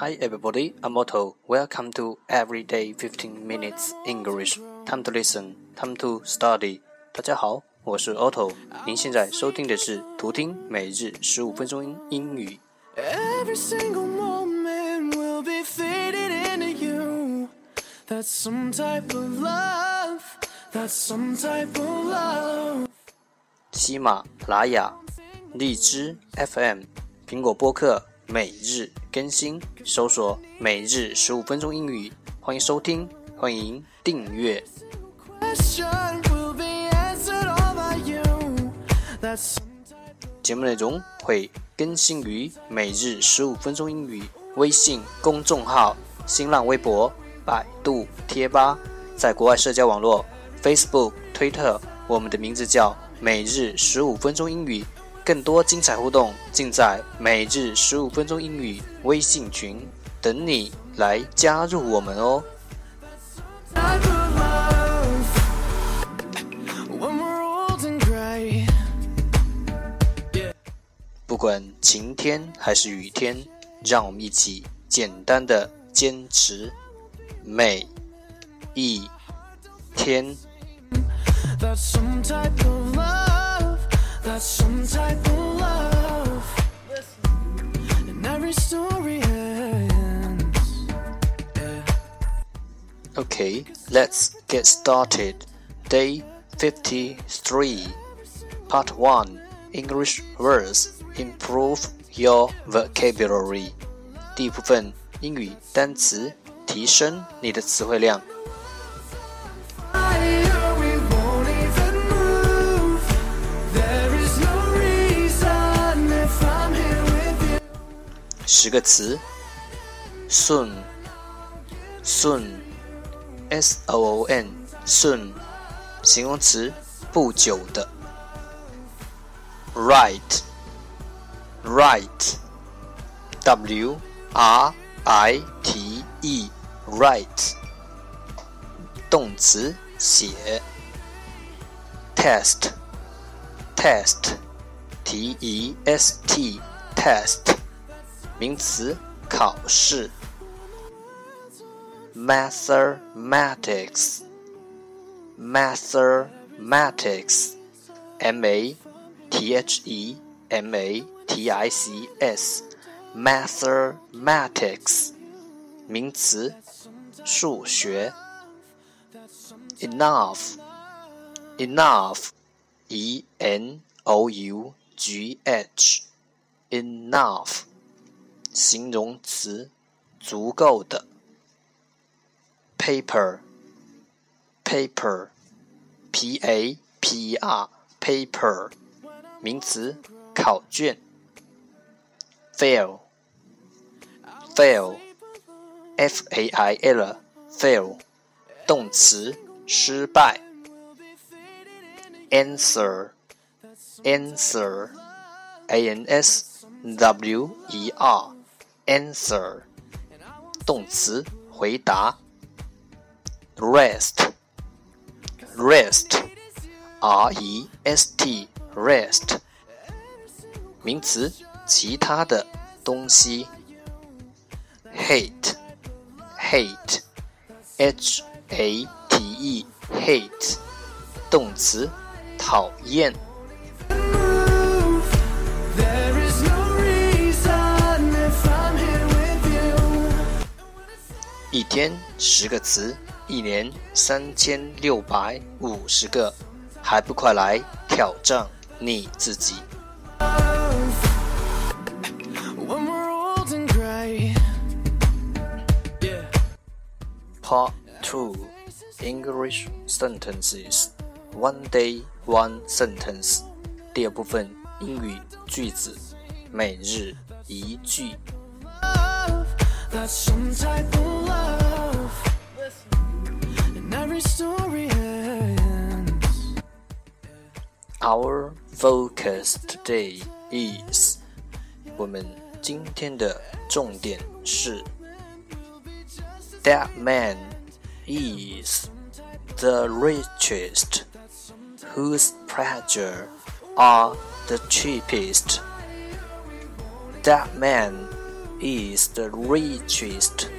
Hi everybody, I'm Otto. Welcome to Everyday 15 Minutes English. Time to listen, time to study. 大家好，我是 Otto。您现在收听的是图听每日十五分钟英语。Every single moment will be faded into you. That's some type of love. That's some type of love. 喜马拉雅、荔枝 FM、苹果播客。每日更新，搜索“每日十五分钟英语”，欢迎收听，欢迎订阅。节目内容会更新于“每日十五分钟英语”微信公众号、新浪微博、百度贴吧，在国外社交网络 Facebook、推特，我们的名字叫“每日十五分钟英语”。更多精彩互动尽在每日十五分钟英语微信群，等你来加入我们哦！不管晴天还是雨天，让我们一起简单的坚持每一天。Okay, let's get started. Day 53. Part 1 English words. Improve your vocabulary. 第一部分英语单词，提升你的词汇量。十个词 S O O N，soon，形容词，不久的。right，right，w r i t e，right，动词，写。test，test，t e s t，test。名词，考试。mathematics，mathematics，m a t h e m a t i c s，mathematics，名词，数学。enough，enough，e n o u g h，enough。形容词，足够的。 Paper，paper，p a p e r，paper，名词，考卷。fail，fail，f a i l，fail，动词，失败。answer，answer，a n s w e r。answer，动词，回答。Rest，rest，r e s t，rest，名词，其他的东西。hate，hate，h a t e，hate，动词，讨厌。一天十个词，一年三千六百五十个，还不快来挑战你自己？Part Two English Sentences One Day One Sentence 第二部分英语句子，每日一句。Our focus today is 我们今天的重点是 That man is the richest whose pleasure are the cheapest. That man is the richest,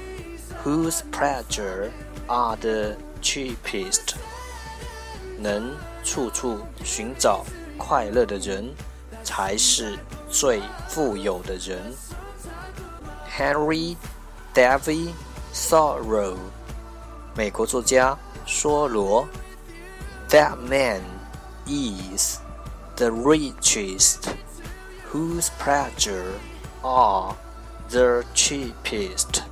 whose pleasure are the cheapest. 能处处寻找快乐的人，才是最富有的人。Henry David Thoreau，美国作家梭罗。That man is the richest, whose pleasure are the cheapest.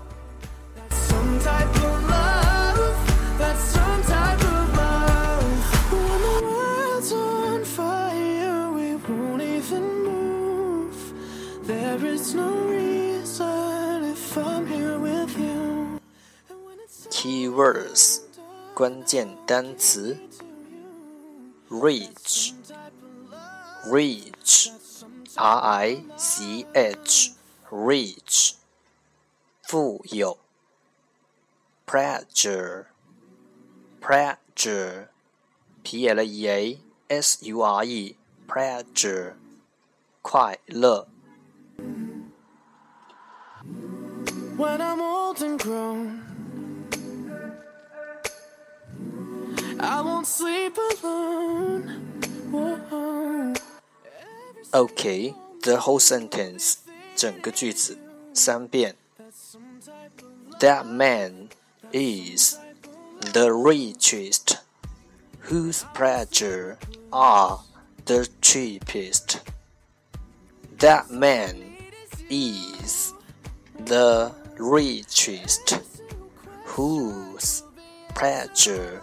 Keywords 关键单词 rich rich r i c h rich 富有 pleasure pleasure p l e a s u r e pleasure 快乐 when I'm old and grown. I won't sleep alone. Whoa. Okay, the whole sentence 整个句子三遍。That man is the richest, whose pleasure are the cheapest. That man is the richest, whose pleasure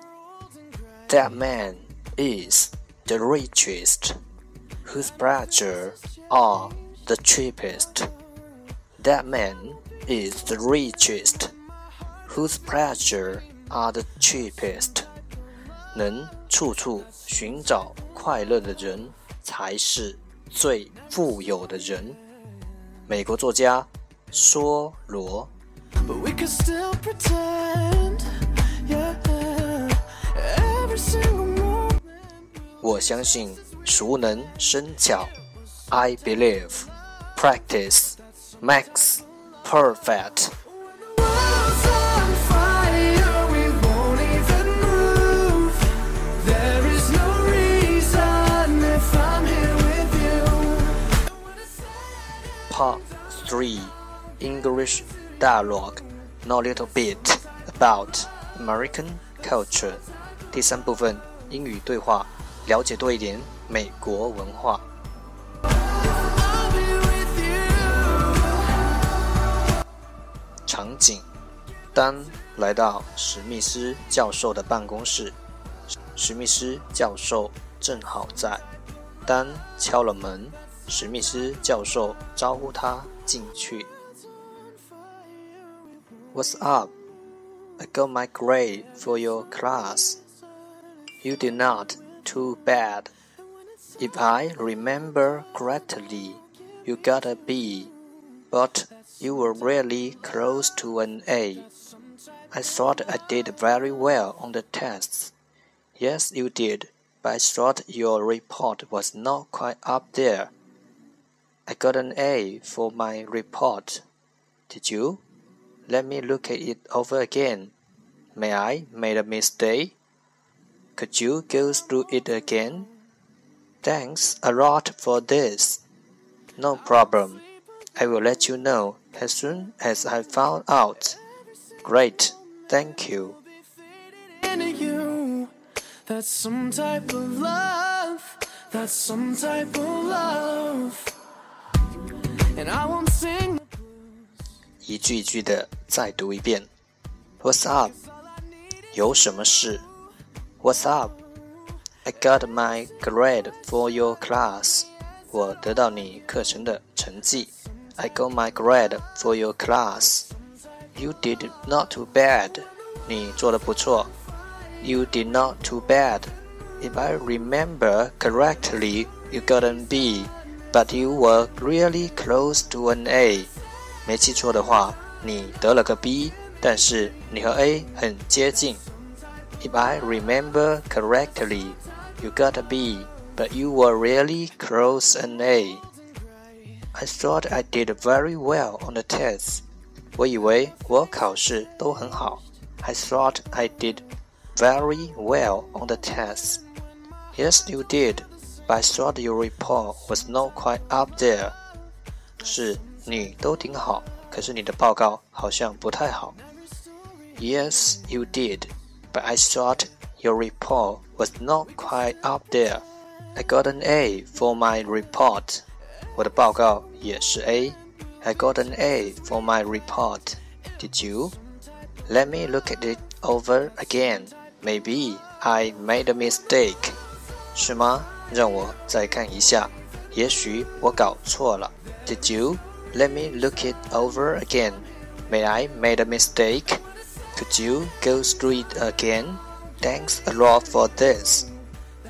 That man is the richest, whose pleasure are the cheapest. That man is the richest, whose pleasure are the cheapest. 能处处寻找快乐的人，才是最富有的人。美国作家梭罗。 But we could still pretend. Yeah. Every single moment. 我相信熟能生巧。I believe practice makes perfect. World's on fire, we won't even move. There is no reason if I'm here with you. Part 3 English Dialogue Know a little bit about American culture. 第三部分英语对话，了解多一点美国文化。场景：丹来到史密斯教授的办公室，史密斯教授正好在。丹敲了门，史密斯教授招呼他进去。What's up? I got my grade for your class. You did not. Too bad. If I remember correctly, you got a B, but you were really close to an A. I thought I did very well on the tests. Yes, you did, but I thought your report was not quite up there. I got an A for my report. Did you? Let me look at it over again. May I made a mistake? Could you go through it again? Thanks a lot for this. No problem. I will let you know as soon as I found out. Great. Thank you. into you. That's some type of love. That's some type of love. And I won't sing. 一句一句的再读一遍。What's up？有什么事 ？What's up？I got my grade for your class。我得到你课程的成绩。 I got my grade for your class. You did not too bad. 你做的不错。You did not too bad. If I remember correctly, you got an B, but you were really close to an A. 没记错的话，你得了个 B，但是你和 A 很接近。 If I remember correctly, you got a B, but you were really close an A. I thought I did very well on the test. 我以为我考试都很好。I thought I did very well on the test. Yes, you did, but I thought your report was not quite up there. 是你都挺好，可是你的报告好像不太好。Yes, you did, but I thought your report was not quite up there. I got an A for my report. 我的报告也是 A. I got an A for my report. Did you? Let me look at it over again. Maybe I made a mistake. 是吗？让我再看一下。也许我搞错了。Did you? Let me look it over again. May I made a mistake? Could you go through it again? Thanks a lot for this.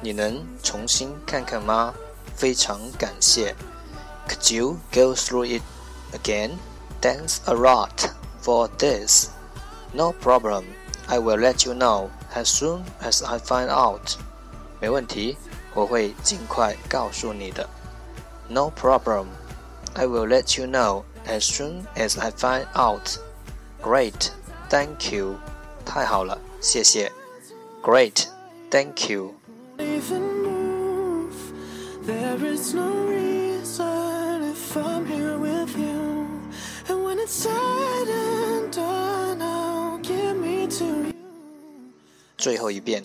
你能重新看看吗？非常感谢。Could you go through it again? Thanks a lot for this. No problem. I will let you know as soon as I find out. 没问题，我会尽快告诉你的。No problem. I will let you know as soon as I find out. Great. Thank you，太好了，谢谢。Great，Thank you。There is no reason if I'm here with you. And when it's sad and done, I'll give to you. 最后一遍,